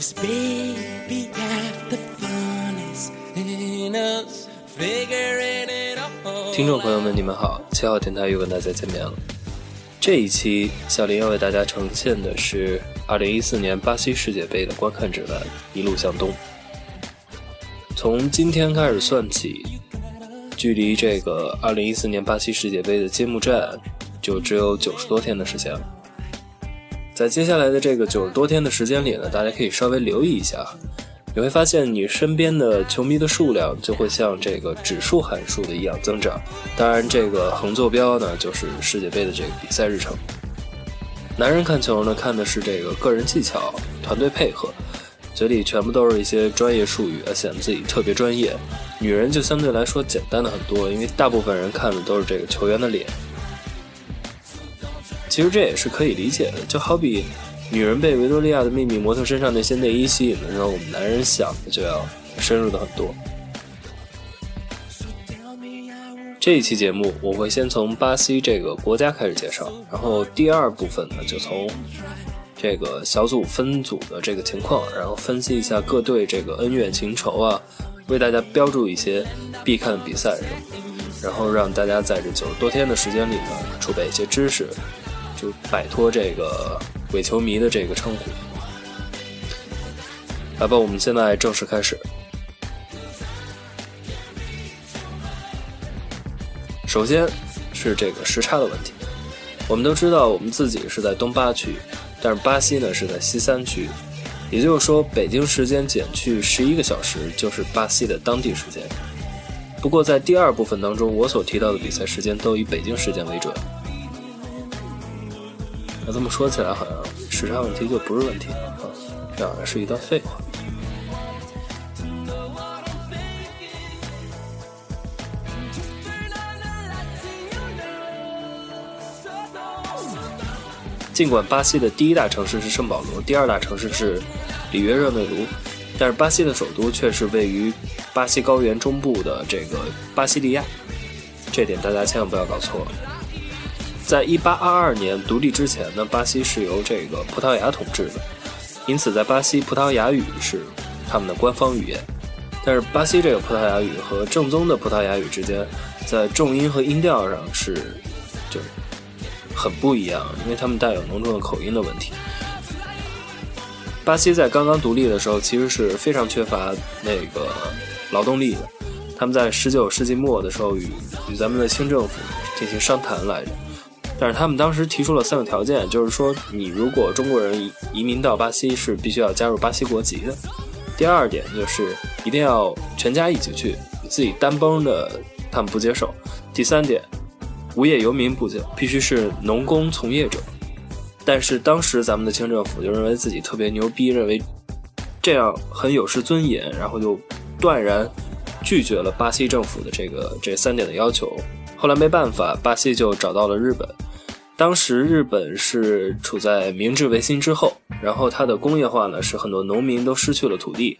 Cause baby, half the fun 听众朋友们，你们好，七号电台又跟大家见面了。这一期，小林要为大家呈现的是2014年巴西世界杯的观看指南，一路向东。从今天开始算起，距离这个2014年巴西世界杯的揭幕战就只有九十多天的时间了。在接下来的这个九十多天的时间里呢，大家可以稍微留意一下，你会发现你身边的球迷的数量就会像这个指数函数的一样增长。当然，这个横坐标呢就是世界杯的这个比赛日程。男人看球呢，看的是这个个人技巧、团队配合，嘴里全部都是一些专业术语，显得自己特别专业。女人就相对来说简单的很多，因为大部分人看的都是这个球员的脸。其实这也是可以理解的，就好比女人被维多利亚的秘密模特身上那些内衣吸引的时候，我们男人想的就要深入的很多。这一期节目我会先从巴西这个国家开始介绍，然后第二部分呢就从这个小组分组的这个情况，然后分析一下各队这个恩怨情仇啊，为大家标注一些必看的比赛什么，然后让大家在这九十多天的时间里呢储备一些知识。就摆脱这个伪球迷的这个称呼。来吧，我们现在正式开始。首先是这个时差的问题。我们都知道，我们自己是在东八区，但是巴西呢是在西三区，也就是说，北京时间减去十一个小时，就是巴西的当地时间。不过在第二部分当中，我所提到的比赛时间都以北京时间为准。那这么说起来，好像时差问题就不是问题了啊，这好像是一段废话。尽管巴西的第一大城市是圣保罗，第二大城市是里约热内卢，但是巴西的首都却是位于巴西高原中部的这个巴西利亚，这点大家千万不要搞错了。在一八二二年独立之前呢，巴西是由这个葡萄牙统治的，因此在巴西葡萄牙语是他们的官方语言。但是巴西这个葡萄牙语和正宗的葡萄牙语之间，在重音和音调上是就很不一样，因为他们带有浓重的口音的问题。巴西在刚刚独立的时候，其实是非常缺乏那个劳动力的。他们在十九世纪末的时候与与咱们的清政府进行商谈来着。但是他们当时提出了三个条件，就是说，你如果中国人移民到巴西，是必须要加入巴西国籍的。第二点就是一定要全家一起去，自己单崩的他们不接受。第三点，无业游民不接，必须是农工从业者。但是当时咱们的清政府就认为自己特别牛逼，认为这样很有失尊严，然后就断然拒绝了巴西政府的这个这三点的要求。后来没办法，巴西就找到了日本。当时日本是处在明治维新之后，然后它的工业化呢，使很多农民都失去了土地，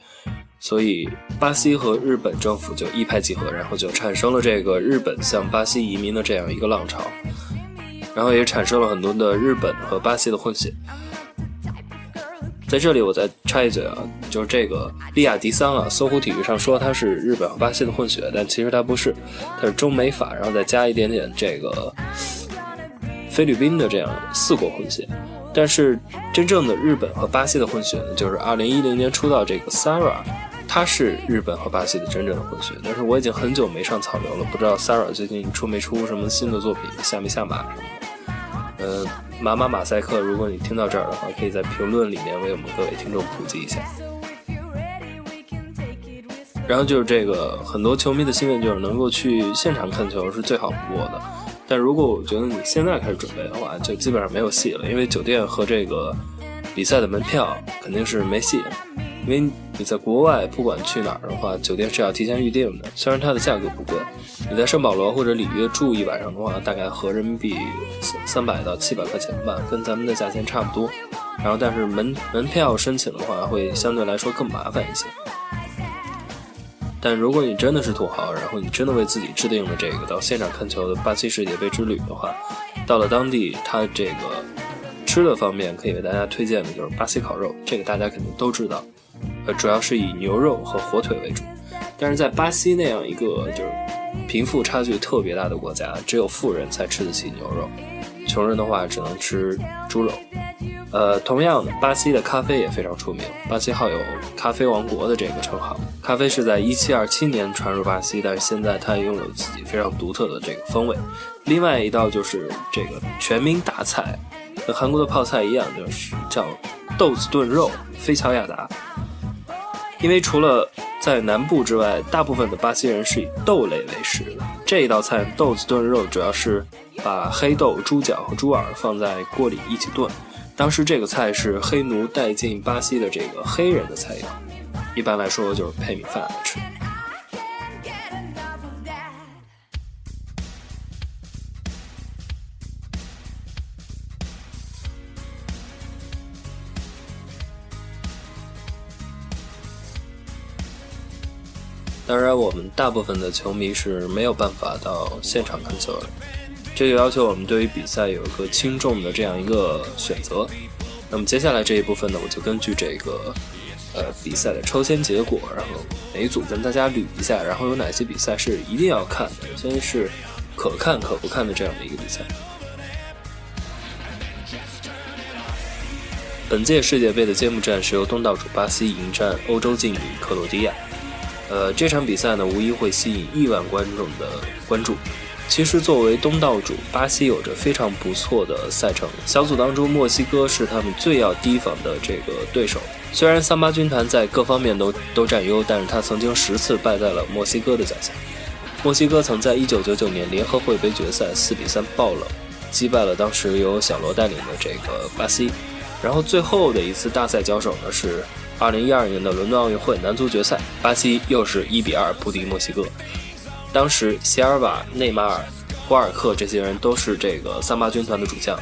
所以巴西和日本政府就一拍即合，然后就产生了这个日本向巴西移民的这样一个浪潮，然后也产生了很多的日本和巴西的混血。在这里我再插一嘴啊，就是这个利亚迪桑啊，搜狐体育上说他是日本和巴西的混血，但其实他不是，他是中美法，然后再加一点点这个。菲律宾的这样四国混血，但是真正的日本和巴西的混血呢，就是二零一零年出道这个 Sara，他是日本和巴西的真正的混血。但是我已经很久没上草流了，不知道 Sara 最近出没出什么新的作品，下没下马什么的。呃，马马马赛克，如果你听到这儿的话，可以在评论里面为我们各位听众普及一下。然后就是这个很多球迷的心愿，就是能够去现场看球是最好不过的。但如果我觉得你现在开始准备的话，就基本上没有戏了，因为酒店和这个比赛的门票肯定是没戏。因为你在国外不管去哪儿的话，酒店是要提前预定的，虽然它的价格不贵。你在圣保罗或者里约住一晚上的话，大概合人民币三百到七百块钱吧，跟咱们的价钱差不多。然后，但是门门票申请的话，会相对来说更麻烦一些。但如果你真的是土豪，然后你真的为自己制定了这个到现场看球的巴西世界杯之旅的话，到了当地，他这个吃的方面，可以为大家推荐的就是巴西烤肉，这个大家肯定都知道，呃，主要是以牛肉和火腿为主。但是在巴西那样一个就是贫富差距特别大的国家，只有富人才吃得起牛肉，穷人的话只能吃猪肉。呃，同样，巴西的咖啡也非常出名，巴西号有“咖啡王国”的这个称号。咖啡是在1727年传入巴西，但是现在它拥有自己非常独特的这个风味。另外一道就是这个全民大菜，跟韩国的泡菜一样，就是叫豆子炖肉——菲乔亚达。因为除了在南部之外，大部分的巴西人是以豆类为食的。这一道菜豆子炖肉主要是把黑豆、猪脚和猪耳放在锅里一起炖。当时这个菜是黑奴带进巴西的这个黑人的菜肴，一般来说就是配米饭来吃。当然，我们大部分的球迷是没有办法到现场看球的。这就要求我们对于比赛有一个轻重的这样一个选择。那么接下来这一部分呢，我就根据这个呃比赛的抽签结果，然后每组跟大家捋一下，然后有哪些比赛是一定要看的，先是可看可不看的这样的一个比赛。本届世界杯的揭幕战是由东道主巴西迎战欧洲劲旅克罗地亚。呃，这场比赛呢，无疑会吸引亿万观众的关注。其实，作为东道主，巴西有着非常不错的赛程。小组当中，墨西哥是他们最要提防的这个对手。虽然桑巴军团在各方面都都占优，但是他曾经十次败在了墨西哥的脚下。墨西哥曾在1999年联合会杯决赛4比3爆冷，击败了当时由小罗带领的这个巴西。然后最后的一次大赛交手呢，是2012年的伦敦奥运会男足决赛，巴西又是一比二不敌墨西哥。当时，席尔瓦、内马尔、瓜尔克这些人都是这个桑巴军团的主将。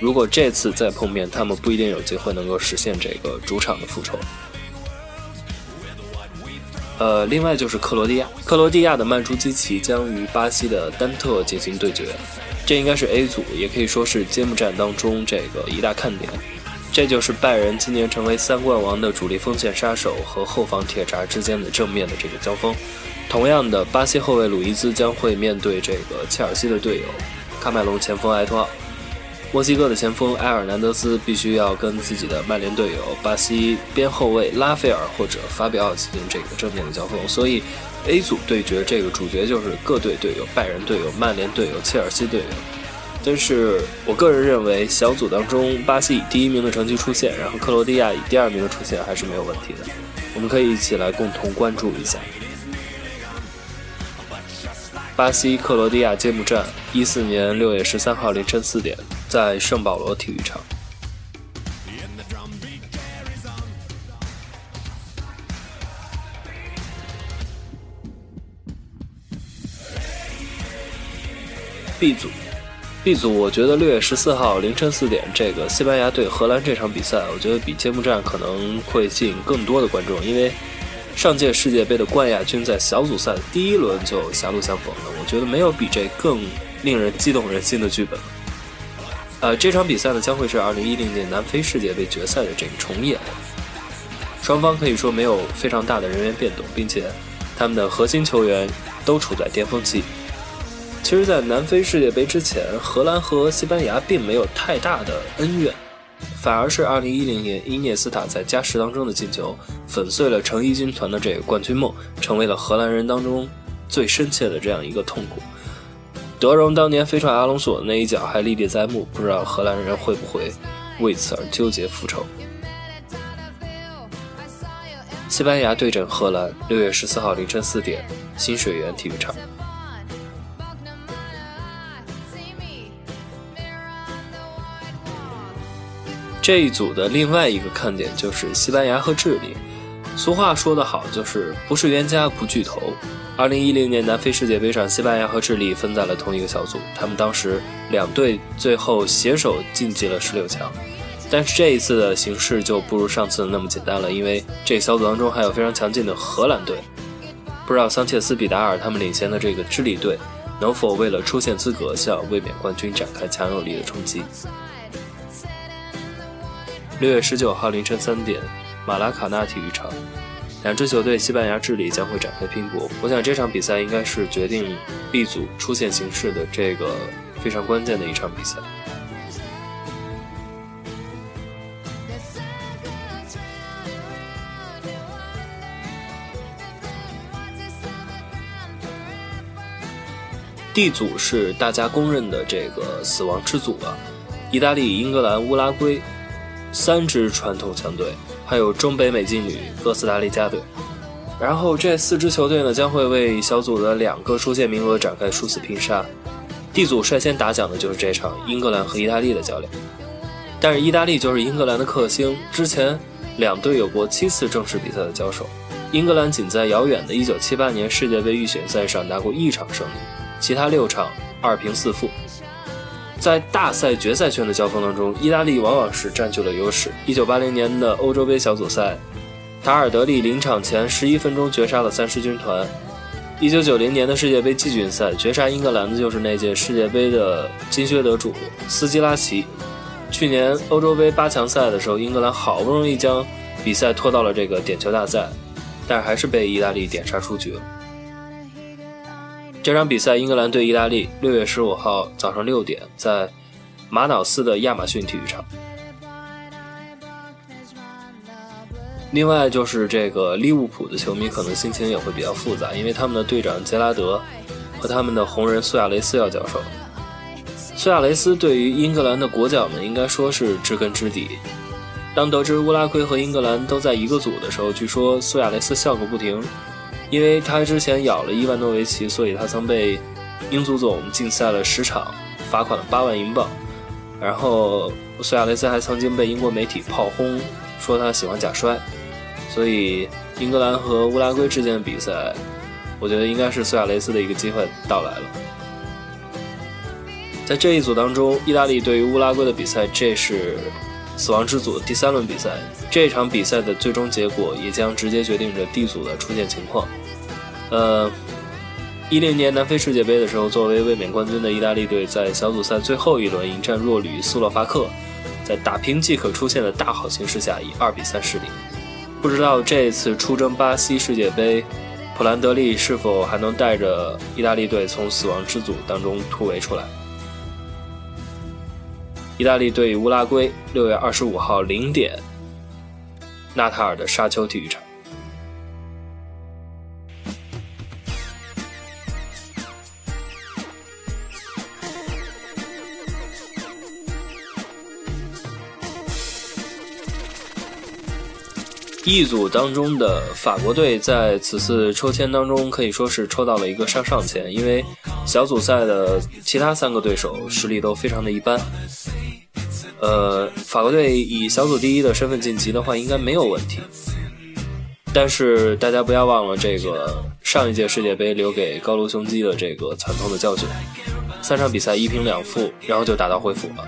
如果这次再碰面，他们不一定有机会能够实现这个主场的复仇。呃，另外就是克罗地亚，克罗地亚的曼朱基奇将与巴西的丹特进行对决，这应该是 A 组，也可以说是揭幕战当中这个一大看点。这就是拜仁今年成为三冠王的主力锋线杀手和后防铁闸之间的正面的这个交锋。同样的，巴西后卫鲁伊兹将会面对这个切尔西的队友喀麦隆前锋埃托奥，墨西哥的前锋埃尔南德斯必须要跟自己的曼联队友巴西边后卫拉斐尔或者法比奥进行这个正面的交锋。所以，A 组对决这个主角就是各队队友：拜仁队友、曼联队友、切尔西队友。但是我个人认为，小组当中巴西以第一名的成绩出现，然后克罗地亚以第二名的出现还是没有问题的。我们可以一起来共同关注一下。巴西克罗地亚揭幕战，一四年六月十三号凌晨四点，在圣保罗体育场。B 组，B 组，我觉得六月十四号凌晨四点，这个西班牙对荷兰这场比赛，我觉得比揭幕战可能会吸引更多的观众，因为。上届世界杯的冠亚军在小组赛第一轮就狭路相逢了，我觉得没有比这更令人激动人心的剧本了。呃，这场比赛呢将会是2010年南非世界杯决赛的这个重演，双方可以说没有非常大的人员变动，并且他们的核心球员都处在巅峰期。其实，在南非世界杯之前，荷兰和西班牙并没有太大的恩怨。反而是2010年伊涅斯塔在加时当中的进球，粉碎了成衣军团的这个冠军梦，成为了荷兰人当中最深切的这样一个痛苦。德容当年飞踹阿隆索的那一脚还历历在目，不知道荷兰人会不会为此而纠结复仇。西班牙对阵荷兰，六月十四号凌晨四点，新水源体育场。这一组的另外一个看点就是西班牙和智利。俗话说得好，就是不是冤家不聚头。二零一零年南非世界杯上，西班牙和智利分在了同一个小组，他们当时两队最后携手晋级了十六强。但是这一次的形势就不如上次那么简单了，因为这小组当中还有非常强劲的荷兰队。不知道桑切斯、比达尔他们领衔的这个智利队，能否为了出线资格向卫冕冠军展开强有力的冲击？六月十九号凌晨三点，马拉卡纳体育场，两支球队西班牙、智利将会展开拼搏。我想这场比赛应该是决定 B 组出线形势的这个非常关键的一场比赛。D 组是大家公认的这个死亡之组啊，意大利、英格兰、乌拉圭三支传统强队，还有中北美劲旅哥斯达黎加队。然后这四支球队呢，将会为小组的两个出线名额展开殊死拼杀。D 组率先打响的就是这场英格兰和意大利的较量，但是意大利就是英格兰的克星，之前两队有过七次正式比赛的交手，英格兰仅在遥远的1978年世界杯预选赛上拿过一场胜利。其他六场二平四负，在大赛决赛圈的交锋当中，意大利往往是占据了优势。一九八零年的欧洲杯小组赛，塔尔德利临场前十一分钟绝杀了三狮军团；一九九零年的世界杯季军赛，绝杀英格兰的就是那届世界杯的金靴得主斯基拉奇。去年欧洲杯八强赛的时候，英格兰好不容易将比赛拖到了这个点球大赛，但是还是被意大利点杀出局了。这场比赛，英格兰对意大利，六月十五号早上六点，在马瑙斯的亚马逊体育场。另外就是这个利物浦的球迷可能心情也会比较复杂，因为他们的队长杰拉德和他们的红人苏亚雷斯要交手。苏亚雷斯对于英格兰的国脚们应该说是知根知底。当得知乌拉圭和英格兰都在一个组的时候，据说苏亚雷斯笑个不停。因为他之前咬了伊万诺维奇，所以他曾被英足总禁赛了十场，罚款了八万英镑。然后苏亚雷斯还曾经被英国媒体炮轰，说他喜欢假摔。所以英格兰和乌拉圭之间的比赛，我觉得应该是苏亚雷斯的一个机会到来了。在这一组当中，意大利对于乌拉圭的比赛，这是死亡之组第三轮比赛。这场比赛的最终结果也将直接决定着 D 组的出线情况。呃，一零年南非世界杯的时候，作为卫冕冠军的意大利队在小组赛最后一轮迎战弱旅斯洛伐克，在打平即可出线的大好形势下，以二比三失利。不知道这次出征巴西世界杯，普兰德利是否还能带着意大利队从死亡之组当中突围出来？意大利对乌拉圭，六月二十五号零点。纳塔尔的沙丘体育场。一组当中的法国队在此次抽签当中可以说是抽到了一个上上签，因为小组赛的其他三个对手实力都非常的一般。呃，法国队以小组第一的身份晋级的话，应该没有问题。但是大家不要忘了这个上一届世界杯留给高卢雄鸡的这个惨痛的教训，三场比赛一平两负，然后就打道回府了。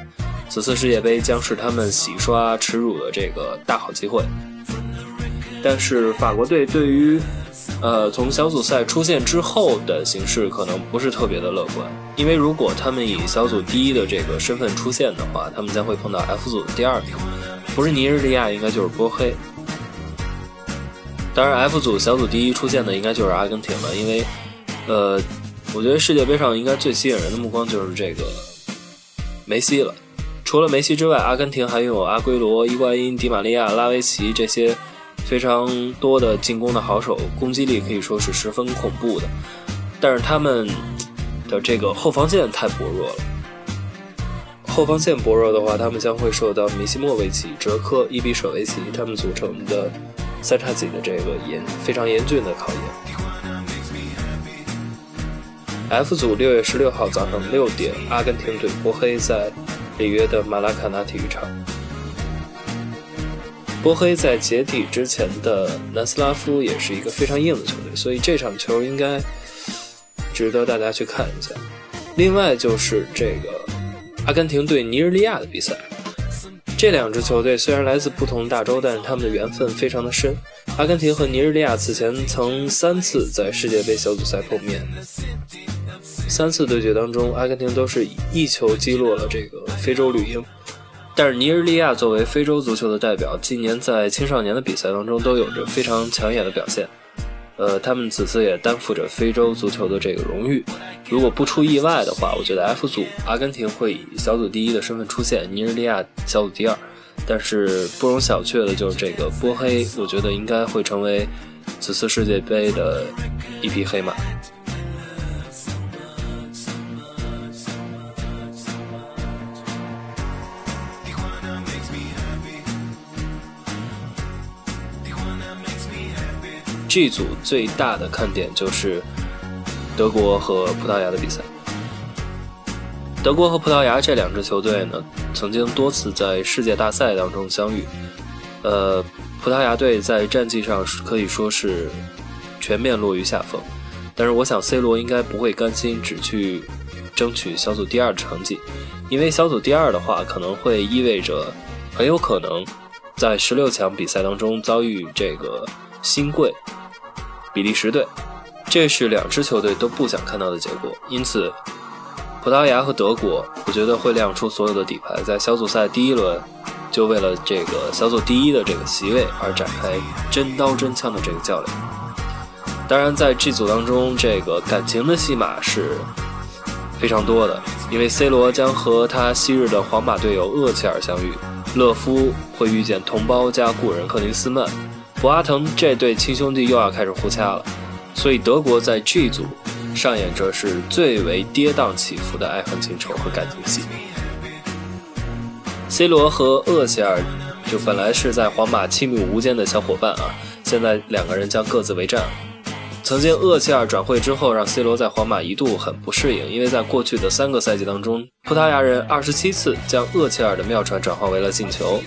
此次世界杯将是他们洗刷耻辱的这个大好机会。但是法国队对于。呃，从小组赛出线之后的形势可能不是特别的乐观，因为如果他们以小组第一的这个身份出现的话，他们将会碰到 F 组的第二名，不是尼日利亚，应该就是波黑。当然，F 组小组第一出现的应该就是阿根廷了，因为，呃，我觉得世界杯上应该最吸引人的目光就是这个梅西了。除了梅西之外，阿根廷还拥有阿圭罗、伊瓜因、迪玛利亚、拉维奇这些。非常多的进攻的好手，攻击力可以说是十分恐怖的，但是他们的这个后防线太薄弱了。后防线薄弱的话，他们将会受到米西莫维奇、哲科、伊比舍维奇他们组成的三叉戟的这个严非常严峻的考验。F 组六月十六号早上六点，阿根廷对波黑在里约的马拉卡纳体育场。波黑在解体之前的南斯拉夫也是一个非常硬的球队，所以这场球应该值得大家去看一下。另外就是这个阿根廷对尼日利亚的比赛，这两支球队虽然来自不同大洲，但是他们的缘分非常的深。阿根廷和尼日利亚此前曾三次在世界杯小组赛碰面，三次对决当中，阿根廷都是一球击落了这个非洲绿鹰。但是尼日利亚作为非洲足球的代表，近年在青少年的比赛当中都有着非常抢眼的表现。呃，他们此次也担负着非洲足球的这个荣誉。如果不出意外的话，我觉得 F 组阿根廷会以小组第一的身份出现，尼日利亚小组第二。但是不容小觑的就是这个波黑，我觉得应该会成为此次世界杯的一匹黑马。G 组最大的看点就是德国和葡萄牙的比赛。德国和葡萄牙这两支球队呢，曾经多次在世界大赛当中相遇。呃，葡萄牙队在战绩上可以说是全面落于下风，但是我想 C 罗应该不会甘心只去争取小组第二的成绩，因为小组第二的话可能会意味着很有可能在十六强比赛当中遭遇这个新贵。比利时队，这是两支球队都不想看到的结果。因此，葡萄牙和德国，我觉得会亮出所有的底牌，在小组赛第一轮就为了这个小组第一的这个席位而展开真刀真枪的这个较量。当然，在这组当中，这个感情的戏码是非常多的，因为 C 罗将和他昔日的皇马队友厄齐尔相遇，勒夫会遇见同胞加故人克林斯曼。博阿滕这对亲兄弟又要开始互掐了，所以德国在 G 组上演着是最为跌宕起伏的爱恨情仇和感情戏。C 罗和厄齐尔就本来是在皇马亲密无间的小伙伴啊，现在两个人将各自为战。曾经厄齐尔转会之后，让 C 罗在皇马一度很不适应，因为在过去的三个赛季当中，葡萄牙人二十七次将厄齐尔的妙传转化为了进球。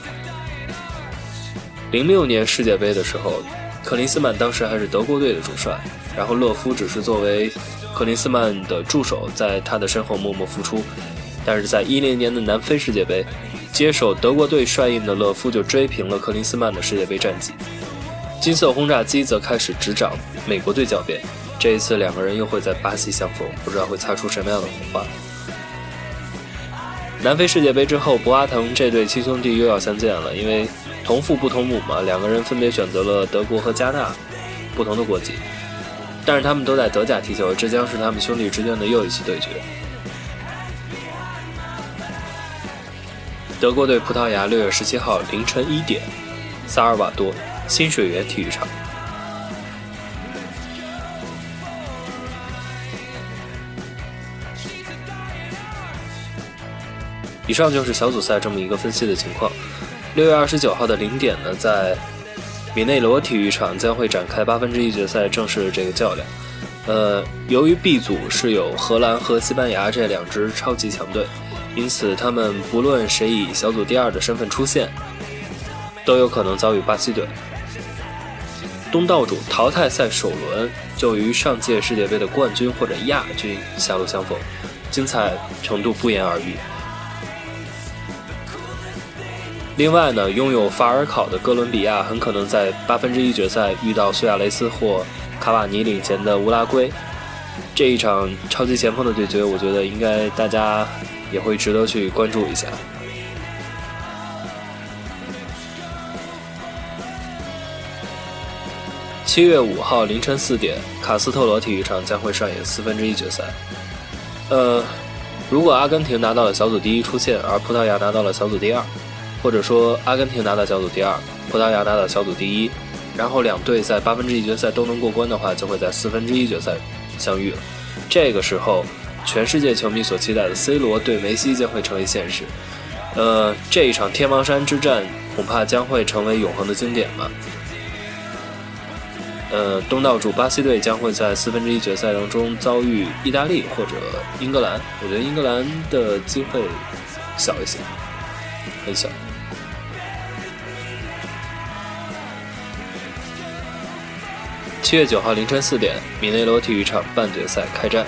零六年世界杯的时候，克林斯曼当时还是德国队的主帅，然后勒夫只是作为克林斯曼的助手，在他的身后默默付出。但是在一零年的南非世界杯，接手德国队帅印的勒夫就追平了克林斯曼的世界杯战绩。金色轰炸机则开始执掌美国队教鞭，这一次两个人又会在巴西相逢，不知道会擦出什么样的火花。南非世界杯之后，博阿滕这对亲兄弟又要相见了，因为。同父不同母嘛，两个人分别选择了德国和加纳，不同的国籍，但是他们都在德甲踢球，这将是他们兄弟之间的又一次对决。德国对葡萄牙，六月十七号凌晨一点，萨尔瓦多新水源体育场。以上就是小组赛这么一个分析的情况。六月二十九号的零点呢，在米内罗体育场将会展开八分之一决赛正式的这个较量。呃，由于 B 组是有荷兰和西班牙这两支超级强队，因此他们不论谁以小组第二的身份出现，都有可能遭遇巴西队。东道主淘汰赛首轮就与上届世界杯的冠军或者亚军狭路相逢，精彩程度不言而喻。另外呢，拥有法尔考的哥伦比亚很可能在八分之一决赛遇到苏亚雷斯或卡瓦尼领衔的乌拉圭，这一场超级前锋的对决，我觉得应该大家也会值得去关注一下。七月五号凌晨四点，卡斯特罗体育场将会上演四分之一决赛。呃，如果阿根廷拿到了小组第一出线，而葡萄牙拿到了小组第二。或者说，阿根廷拿到小组第二，葡萄牙拿到小组第一，然后两队在八分之一决赛都能过关的话，就会在四分之一决赛相遇了。这个时候，全世界球迷所期待的 C 罗对梅西将会成为现实。呃，这一场天王山之战恐怕将会成为永恒的经典吧。呃，东道主巴西队将会在四分之一决赛当中遭遇意大利或者英格兰，我觉得英格兰的机会小一些，很小。七月九号凌晨四点，米内罗体育场半决赛开战。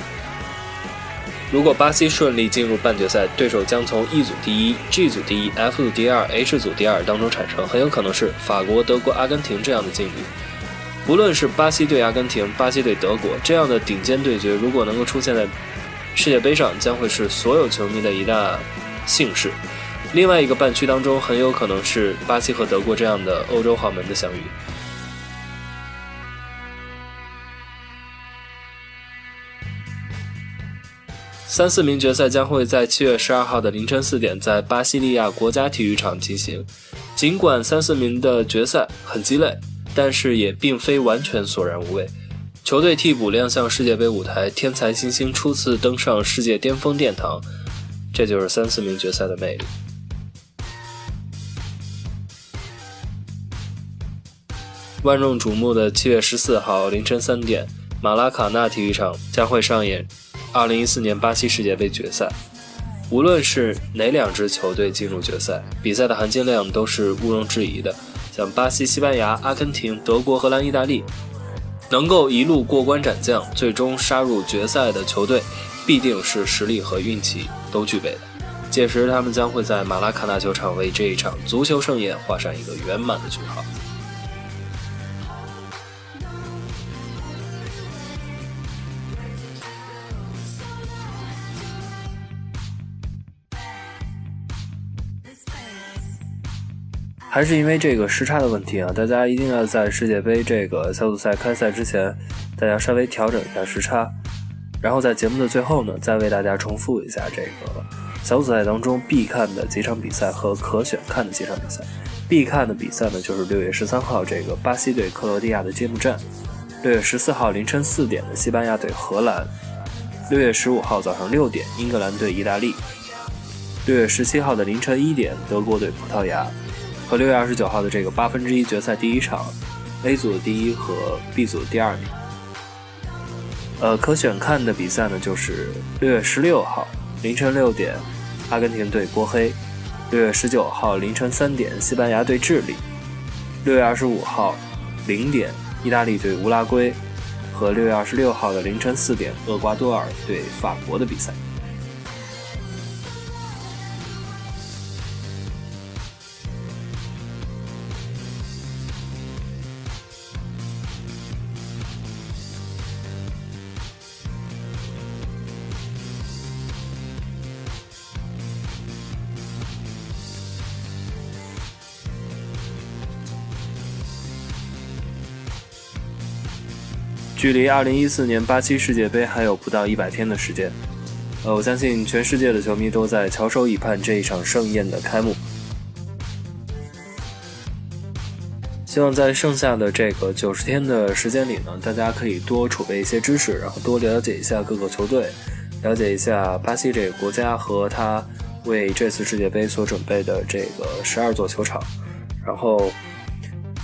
如果巴西顺利进入半决赛，对手将从 E 组第一、G 组第一、F 组第二、H 组第二当中产生，很有可能是法国、德国、阿根廷这样的境遇。无论是巴西对阿根廷、巴西对德国这样的顶尖对决，如果能够出现在世界杯上，将会是所有球迷的一大幸事。另外一个半区当中，很有可能是巴西和德国这样的欧洲豪门的相遇。三四名决赛将会在七月十二号的凌晨四点在巴西利亚国家体育场进行。尽管三四名的决赛很鸡肋，但是也并非完全索然无味。球队替补亮相世界杯舞台，天才新星初次登上世界巅峰殿堂，这就是三四名决赛的魅力。万众瞩目的七月十四号凌晨三点，马拉卡纳体育场将会上演。二零一四年巴西世界杯决赛，无论是哪两支球队进入决赛，比赛的含金量都是毋庸置疑的。像巴西、西班牙、阿根廷、德国、荷兰、意大利，能够一路过关斩将，最终杀入决赛的球队，必定是实力和运气都具备的。届时，他们将会在马拉卡纳球场为这一场足球盛宴画上一个圆满的句号。还是因为这个时差的问题啊，大家一定要在世界杯这个小组赛开赛之前，大家稍微调整一下时差。然后在节目的最后呢，再为大家重复一下这个小组赛当中必看的几场比赛和可选看的几场比赛。必看的比赛呢，就是六月十三号这个巴西对克罗地亚的揭幕战，六月十四号凌晨四点的西班牙对荷兰，六月十五号早上六点英格兰对意大利，六月十七号的凌晨一点德国对葡萄牙。和六月二十九号的这个八分之一决赛第一场，A 组的第一和 B 组的第二名。呃，可选看的比赛呢，就是六月十六号凌晨六点，阿根廷对波黑；六月十九号凌晨三点，西班牙对智利；六月二十五号零点，意大利对乌拉圭；和六月二十六号的凌晨四点，厄瓜多尔对法国的比赛。距离二零一四年巴西世界杯还有不到一百天的时间，呃，我相信全世界的球迷都在翘首以盼这一场盛宴的开幕。希望在剩下的这个九十天的时间里呢，大家可以多储备一些知识，然后多了解一下各个球队，了解一下巴西这个国家和他为这次世界杯所准备的这个十二座球场，然后，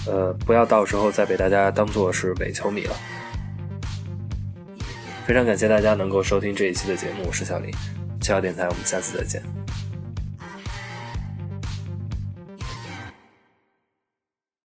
呃，不要到时候再被大家当做是伪球迷了。非常感谢大家能够收听这一期的节目，我是小林，七号电台，我们下次再见。